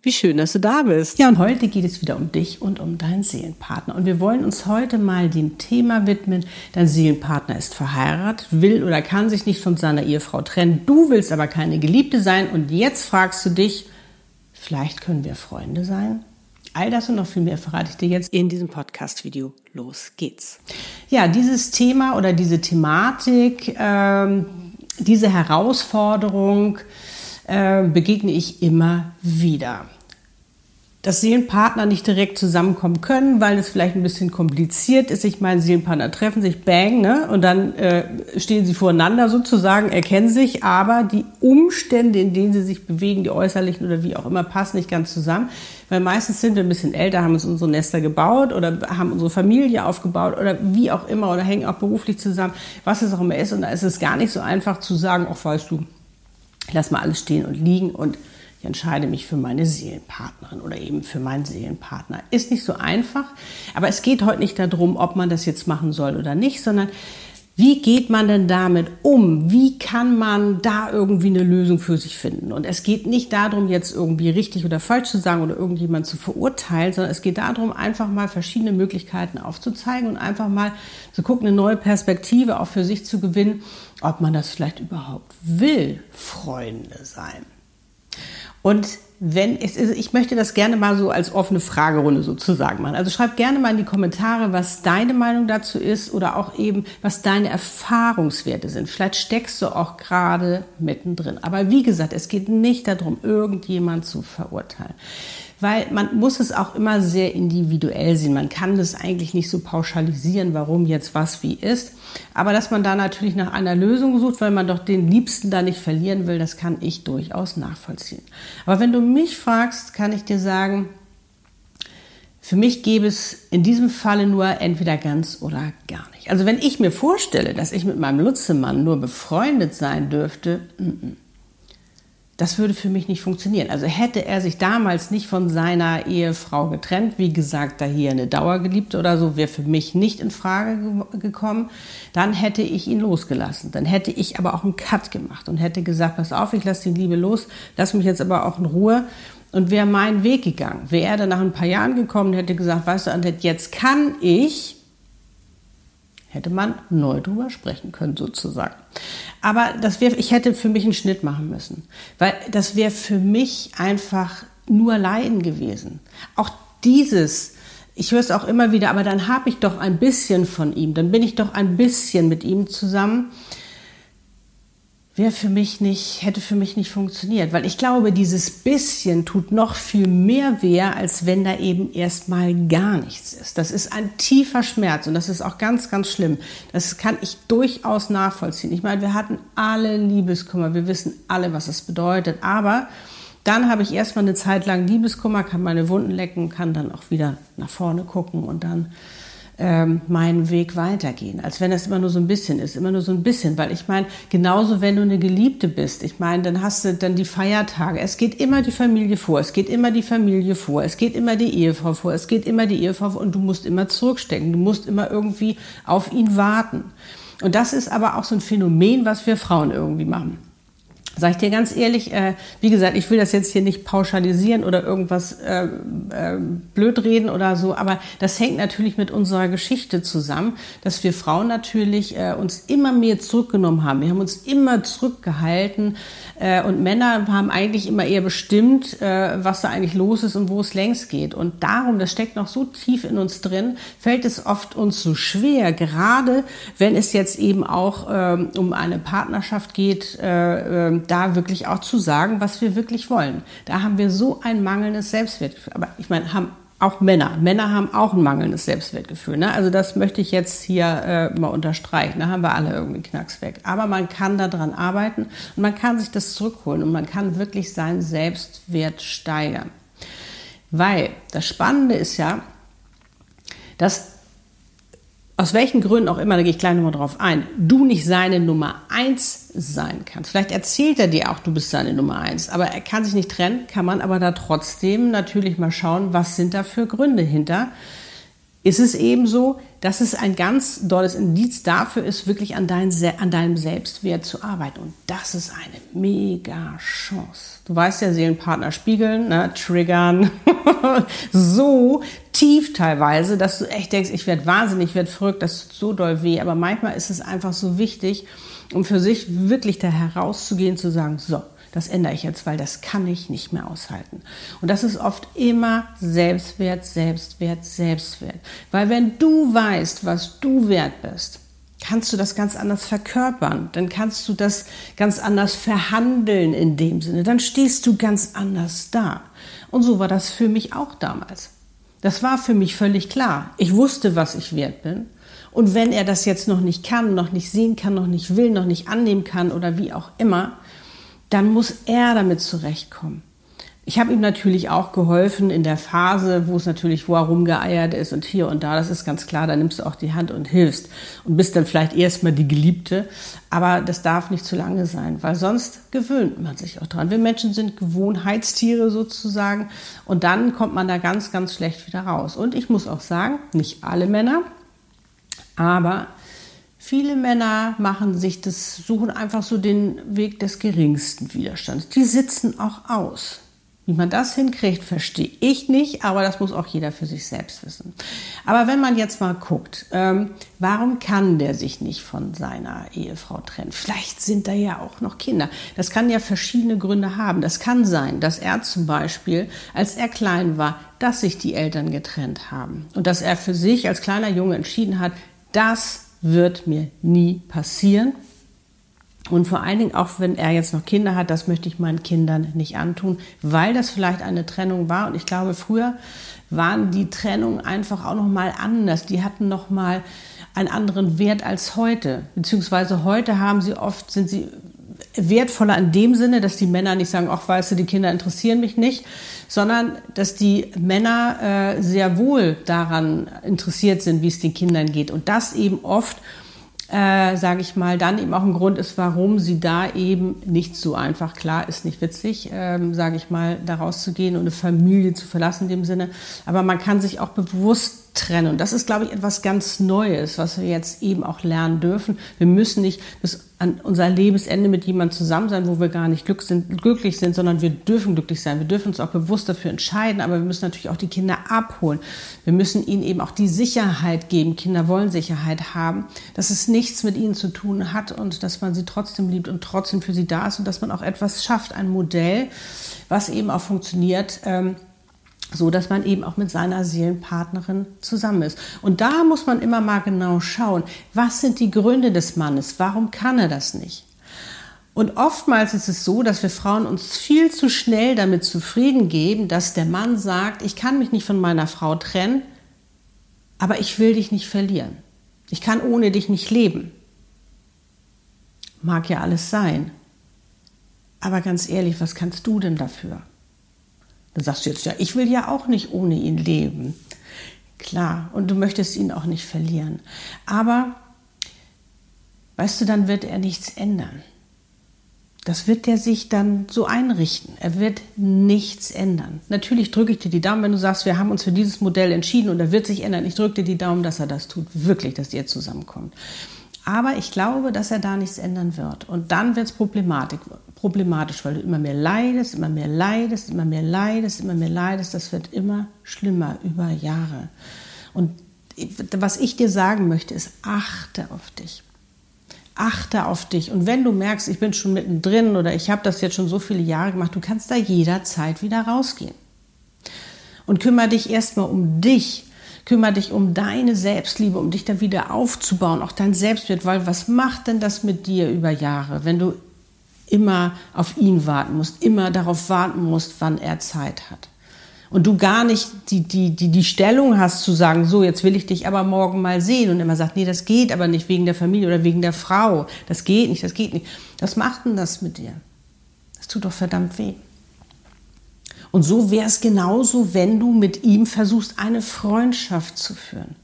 Wie schön, dass du da bist. Ja, und heute geht es wieder um dich und um deinen Seelenpartner. Und wir wollen uns heute mal dem Thema widmen. Dein Seelenpartner ist verheiratet, will oder kann sich nicht von seiner Ehefrau trennen. Du willst aber keine Geliebte sein. Und jetzt fragst du dich, vielleicht können wir Freunde sein? All das und noch viel mehr verrate ich dir jetzt in diesem Podcast-Video. Los geht's. Ja, dieses Thema oder diese Thematik, ähm, diese Herausforderung, äh, begegne ich immer wieder. Dass Seelenpartner nicht direkt zusammenkommen können, weil es vielleicht ein bisschen kompliziert ist. Ich meine, Seelenpartner treffen sich, bang, ne? und dann äh, stehen sie voreinander sozusagen, erkennen sich, aber die Umstände, in denen sie sich bewegen, die äußerlichen oder wie auch immer, passen nicht ganz zusammen. Weil meistens sind wir ein bisschen älter, haben uns unsere Nester gebaut oder haben unsere Familie aufgebaut oder wie auch immer oder hängen auch beruflich zusammen, was es auch immer ist. Und da ist es gar nicht so einfach zu sagen, auch weißt du, ich lasse mal alles stehen und liegen und ich entscheide mich für meine Seelenpartnerin oder eben für meinen Seelenpartner. Ist nicht so einfach, aber es geht heute nicht darum, ob man das jetzt machen soll oder nicht, sondern wie geht man denn damit um? Wie kann man da irgendwie eine Lösung für sich finden? Und es geht nicht darum, jetzt irgendwie richtig oder falsch zu sagen oder irgendjemand zu verurteilen, sondern es geht darum, einfach mal verschiedene Möglichkeiten aufzuzeigen und einfach mal zu gucken, eine neue Perspektive auch für sich zu gewinnen, ob man das vielleicht überhaupt will, Freunde sein. Und wenn es ist, ich möchte das gerne mal so als offene Fragerunde sozusagen machen. Also schreib gerne mal in die Kommentare, was deine Meinung dazu ist oder auch eben, was deine Erfahrungswerte sind. Vielleicht steckst du auch gerade mittendrin. Aber wie gesagt, es geht nicht darum, irgendjemand zu verurteilen weil man muss es auch immer sehr individuell sehen. Man kann das eigentlich nicht so pauschalisieren, warum jetzt was wie ist. Aber dass man da natürlich nach einer Lösung sucht, weil man doch den Liebsten da nicht verlieren will, das kann ich durchaus nachvollziehen. Aber wenn du mich fragst, kann ich dir sagen, für mich gäbe es in diesem Falle nur entweder ganz oder gar nicht. Also wenn ich mir vorstelle, dass ich mit meinem Lutzemann nur befreundet sein dürfte, mm -mm. Das würde für mich nicht funktionieren. Also hätte er sich damals nicht von seiner Ehefrau getrennt, wie gesagt, da hier eine Dauergeliebte oder so, wäre für mich nicht in Frage gekommen, dann hätte ich ihn losgelassen. Dann hätte ich aber auch einen Cut gemacht und hätte gesagt, pass auf, ich lasse die Liebe los, lass mich jetzt aber auch in Ruhe und wäre meinen Weg gegangen. Wäre er dann nach ein paar Jahren gekommen und hätte gesagt, weißt du, jetzt kann ich, hätte man neu drüber sprechen können sozusagen. Aber das wäre, ich hätte für mich einen Schnitt machen müssen, weil das wäre für mich einfach nur Leiden gewesen. Auch dieses, ich höre es auch immer wieder, aber dann habe ich doch ein bisschen von ihm, dann bin ich doch ein bisschen mit ihm zusammen wäre für mich nicht, hätte für mich nicht funktioniert, weil ich glaube, dieses bisschen tut noch viel mehr weh, als wenn da eben erstmal gar nichts ist. Das ist ein tiefer Schmerz und das ist auch ganz, ganz schlimm. Das kann ich durchaus nachvollziehen. Ich meine, wir hatten alle Liebeskummer, wir wissen alle, was es bedeutet, aber dann habe ich erstmal eine Zeit lang Liebeskummer, kann meine Wunden lecken, kann dann auch wieder nach vorne gucken und dann ähm, meinen Weg weitergehen. Als wenn das immer nur so ein bisschen ist, immer nur so ein bisschen. Weil ich meine, genauso wenn du eine Geliebte bist, ich meine, dann hast du dann die Feiertage. Es geht immer die Familie vor, es geht immer die Familie vor, es geht immer die Ehefrau vor, es geht immer die Ehefrau vor und du musst immer zurückstecken. Du musst immer irgendwie auf ihn warten. Und das ist aber auch so ein Phänomen, was wir Frauen irgendwie machen. Sag ich dir ganz ehrlich, äh, wie gesagt, ich will das jetzt hier nicht pauschalisieren oder irgendwas äh, äh, blöd reden oder so, aber das hängt natürlich mit unserer Geschichte zusammen, dass wir Frauen natürlich äh, uns immer mehr zurückgenommen haben. Wir haben uns immer zurückgehalten äh, und Männer haben eigentlich immer eher bestimmt, äh, was da eigentlich los ist und wo es längst geht. Und darum, das steckt noch so tief in uns drin, fällt es oft uns so schwer, gerade wenn es jetzt eben auch ähm, um eine Partnerschaft geht, äh, äh da wirklich auch zu sagen, was wir wirklich wollen. Da haben wir so ein mangelndes Selbstwertgefühl. Aber ich meine, haben auch Männer. Männer haben auch ein mangelndes Selbstwertgefühl. Ne? Also das möchte ich jetzt hier äh, mal unterstreichen. Da haben wir alle irgendwie Knacks weg. Aber man kann daran arbeiten und man kann sich das zurückholen und man kann wirklich seinen Selbstwert steigern. Weil das Spannende ist ja, dass aus welchen Gründen auch immer, da gehe ich gleich nochmal drauf ein, du nicht seine Nummer eins sein kannst. Vielleicht erzählt er dir auch, du bist seine Nummer eins, aber er kann sich nicht trennen, kann man aber da trotzdem natürlich mal schauen, was sind da für Gründe hinter. Ist es eben so, dass es ein ganz dolles Indiz dafür ist, wirklich an, dein, an deinem Selbstwert zu arbeiten. Und das ist eine mega Chance. Du weißt ja, Seelenpartner spiegeln, ne, triggern, so tief teilweise, dass du echt denkst, ich werde wahnsinnig, ich werde verrückt, das tut so doll weh. Aber manchmal ist es einfach so wichtig, um für sich wirklich da herauszugehen, zu sagen, so, das ändere ich jetzt, weil das kann ich nicht mehr aushalten. Und das ist oft immer Selbstwert, Selbstwert, Selbstwert. Weil wenn du weißt, was du wert bist, kannst du das ganz anders verkörpern. Dann kannst du das ganz anders verhandeln in dem Sinne. Dann stehst du ganz anders da. Und so war das für mich auch damals. Das war für mich völlig klar. Ich wusste, was ich wert bin. Und wenn er das jetzt noch nicht kann, noch nicht sehen kann, noch nicht will, noch nicht annehmen kann oder wie auch immer, dann muss er damit zurechtkommen. Ich habe ihm natürlich auch geholfen in der Phase, wo es natürlich, wo er rumgeeiert ist und hier und da, das ist ganz klar, da nimmst du auch die Hand und hilfst und bist dann vielleicht erstmal die Geliebte, aber das darf nicht zu lange sein, weil sonst gewöhnt man sich auch dran. Wir Menschen sind Gewohnheitstiere sozusagen und dann kommt man da ganz, ganz schlecht wieder raus. Und ich muss auch sagen, nicht alle Männer, aber Viele Männer machen sich das, suchen einfach so den Weg des geringsten Widerstands. Die sitzen auch aus. Wie man das hinkriegt, verstehe ich nicht, aber das muss auch jeder für sich selbst wissen. Aber wenn man jetzt mal guckt, ähm, warum kann der sich nicht von seiner Ehefrau trennen? Vielleicht sind da ja auch noch Kinder. Das kann ja verschiedene Gründe haben. Das kann sein, dass er zum Beispiel, als er klein war, dass sich die Eltern getrennt haben und dass er für sich als kleiner Junge entschieden hat, das wird mir nie passieren. Und vor allen Dingen auch, wenn er jetzt noch Kinder hat, das möchte ich meinen Kindern nicht antun, weil das vielleicht eine Trennung war. Und ich glaube, früher waren die Trennungen einfach auch noch mal anders. Die hatten noch mal einen anderen Wert als heute. Beziehungsweise heute haben sie oft, sind sie wertvoller in dem Sinne, dass die Männer nicht sagen, ach weißt du, die Kinder interessieren mich nicht, sondern dass die Männer äh, sehr wohl daran interessiert sind, wie es den Kindern geht. Und das eben oft äh, sage ich mal, dann eben auch ein Grund ist, warum sie da eben nicht so einfach, klar, ist nicht witzig, ähm, sage ich mal, da rauszugehen und eine Familie zu verlassen in dem Sinne, aber man kann sich auch bewusst trennen. Und das ist, glaube ich, etwas ganz Neues, was wir jetzt eben auch lernen dürfen. Wir müssen nicht bis an unser Lebensende mit jemandem zusammen sein, wo wir gar nicht glücklich sind, sondern wir dürfen glücklich sein. Wir dürfen uns auch bewusst dafür entscheiden, aber wir müssen natürlich auch die Kinder abholen. Wir müssen ihnen eben auch die Sicherheit geben. Kinder wollen Sicherheit haben, dass es nichts mit ihnen zu tun hat und dass man sie trotzdem liebt und trotzdem für sie da ist und dass man auch etwas schafft, ein Modell, was eben auch funktioniert, ähm, so dass man eben auch mit seiner Seelenpartnerin zusammen ist. Und da muss man immer mal genau schauen, was sind die Gründe des Mannes? Warum kann er das nicht? Und oftmals ist es so, dass wir Frauen uns viel zu schnell damit zufrieden geben, dass der Mann sagt, ich kann mich nicht von meiner Frau trennen, aber ich will dich nicht verlieren. Ich kann ohne dich nicht leben. Mag ja alles sein. Aber ganz ehrlich, was kannst du denn dafür? Dann sagst du jetzt, ja, ich will ja auch nicht ohne ihn leben. Klar, und du möchtest ihn auch nicht verlieren. Aber, weißt du, dann wird er nichts ändern. Das wird er sich dann so einrichten. Er wird nichts ändern. Natürlich drücke ich dir die Daumen, wenn du sagst, wir haben uns für dieses Modell entschieden und er wird sich ändern. Ich drücke dir die Daumen, dass er das tut. Wirklich, dass ihr zusammenkommt. Aber ich glaube, dass er da nichts ändern wird. Und dann wird es problematisch weil du immer mehr leidest, immer mehr leidest, immer mehr leidest, immer mehr leidest. Das wird immer schlimmer über Jahre. Und was ich dir sagen möchte, ist, achte auf dich. Achte auf dich. Und wenn du merkst, ich bin schon mittendrin oder ich habe das jetzt schon so viele Jahre gemacht, du kannst da jederzeit wieder rausgehen. Und kümmere dich erstmal um dich. Kümmere dich um deine Selbstliebe, um dich da wieder aufzubauen, auch dein Selbstwert, weil was macht denn das mit dir über Jahre, wenn du immer auf ihn warten musst, immer darauf warten musst, wann er Zeit hat. Und du gar nicht die, die, die, die Stellung hast zu sagen, so, jetzt will ich dich aber morgen mal sehen. Und immer sagt, nee, das geht aber nicht wegen der Familie oder wegen der Frau. Das geht nicht, das geht nicht. Was macht denn das mit dir? Das tut doch verdammt weh. Und so wäre es genauso, wenn du mit ihm versuchst, eine Freundschaft zu führen.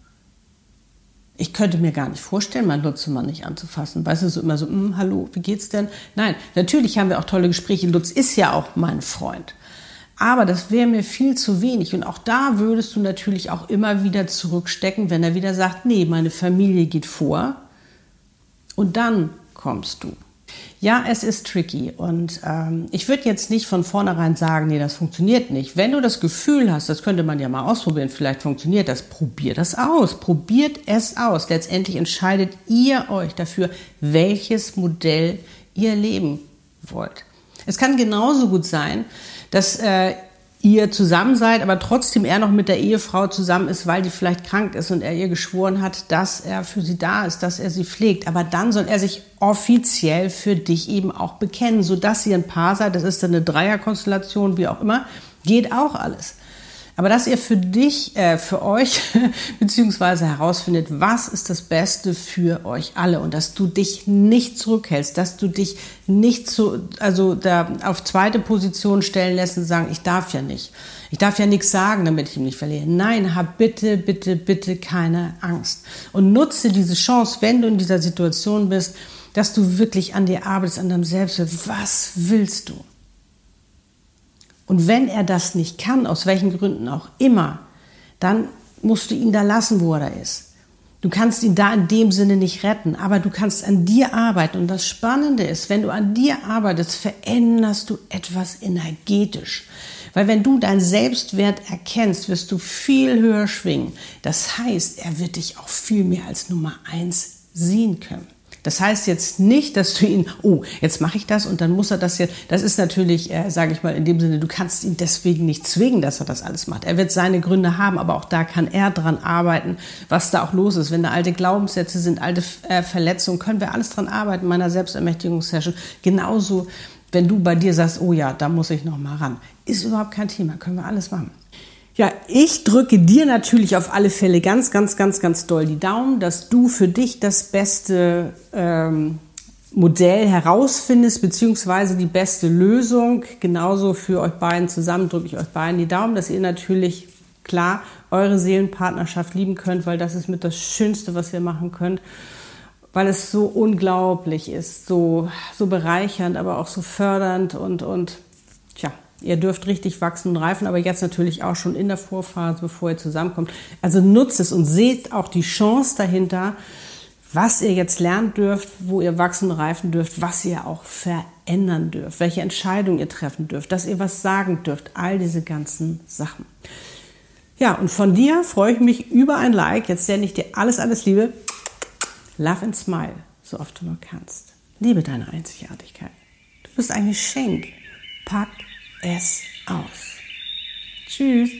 Ich könnte mir gar nicht vorstellen, meinen Lutzemann nicht anzufassen. Weißt du, so immer so, hm, hallo, wie geht's denn? Nein, natürlich haben wir auch tolle Gespräche. Lutz ist ja auch mein Freund. Aber das wäre mir viel zu wenig. Und auch da würdest du natürlich auch immer wieder zurückstecken, wenn er wieder sagt, nee, meine Familie geht vor. Und dann kommst du. Ja, es ist tricky und ähm, ich würde jetzt nicht von vornherein sagen, nee, das funktioniert nicht. Wenn du das Gefühl hast, das könnte man ja mal ausprobieren, vielleicht funktioniert das, probier das aus, probiert es aus. Letztendlich entscheidet ihr euch dafür, welches Modell ihr leben wollt. Es kann genauso gut sein, dass äh, ihr zusammen seid, aber trotzdem er noch mit der Ehefrau zusammen ist, weil die vielleicht krank ist und er ihr geschworen hat, dass er für sie da ist, dass er sie pflegt. Aber dann soll er sich offiziell für dich eben auch bekennen, sodass ihr ein Paar seid. Das ist dann eine Dreierkonstellation, wie auch immer. Geht auch alles. Aber dass ihr für dich, äh, für euch, beziehungsweise herausfindet, was ist das Beste für euch alle und dass du dich nicht zurückhältst, dass du dich nicht zu, also da auf zweite Position stellen lässt und sagen, ich darf ja nicht. Ich darf ja nichts sagen, damit ich ihn nicht verliere. Nein, hab bitte, bitte, bitte keine Angst. Und nutze diese Chance, wenn du in dieser Situation bist, dass du wirklich an dir arbeitest, an deinem Selbstwert. Was willst du? Und wenn er das nicht kann, aus welchen Gründen auch immer, dann musst du ihn da lassen, wo er da ist. Du kannst ihn da in dem Sinne nicht retten, aber du kannst an dir arbeiten. Und das Spannende ist, wenn du an dir arbeitest, veränderst du etwas energetisch. Weil wenn du deinen Selbstwert erkennst, wirst du viel höher schwingen. Das heißt, er wird dich auch viel mehr als Nummer eins sehen können. Das heißt jetzt nicht, dass du ihn, oh, jetzt mache ich das und dann muss er das jetzt. Das ist natürlich, äh, sage ich mal, in dem Sinne, du kannst ihn deswegen nicht zwingen, dass er das alles macht. Er wird seine Gründe haben, aber auch da kann er dran arbeiten, was da auch los ist. Wenn da alte Glaubenssätze sind, alte äh, Verletzungen, können wir alles dran arbeiten in meiner Selbstermächtigungssession. Genauso, wenn du bei dir sagst, oh ja, da muss ich noch mal ran. Ist überhaupt kein Thema, können wir alles machen. Ja, ich drücke dir natürlich auf alle Fälle ganz, ganz, ganz, ganz doll die Daumen, dass du für dich das beste ähm, Modell herausfindest, beziehungsweise die beste Lösung. Genauso für euch beiden zusammen drücke ich euch beiden die Daumen, dass ihr natürlich klar eure Seelenpartnerschaft lieben könnt, weil das ist mit das Schönste, was ihr machen könnt weil es so unglaublich ist, so, so bereichernd, aber auch so fördernd und, und Ihr dürft richtig wachsen und reifen, aber jetzt natürlich auch schon in der Vorphase, bevor ihr zusammenkommt. Also nutzt es und seht auch die Chance dahinter, was ihr jetzt lernen dürft, wo ihr wachsen und reifen dürft, was ihr auch verändern dürft, welche Entscheidungen ihr treffen dürft, dass ihr was sagen dürft, all diese ganzen Sachen. Ja, und von dir freue ich mich über ein Like. Jetzt sende ich dir alles, alles Liebe. Love and smile, so oft du nur kannst. Liebe deine Einzigartigkeit. Du bist ein Geschenk. Pack es aus. Tschüss.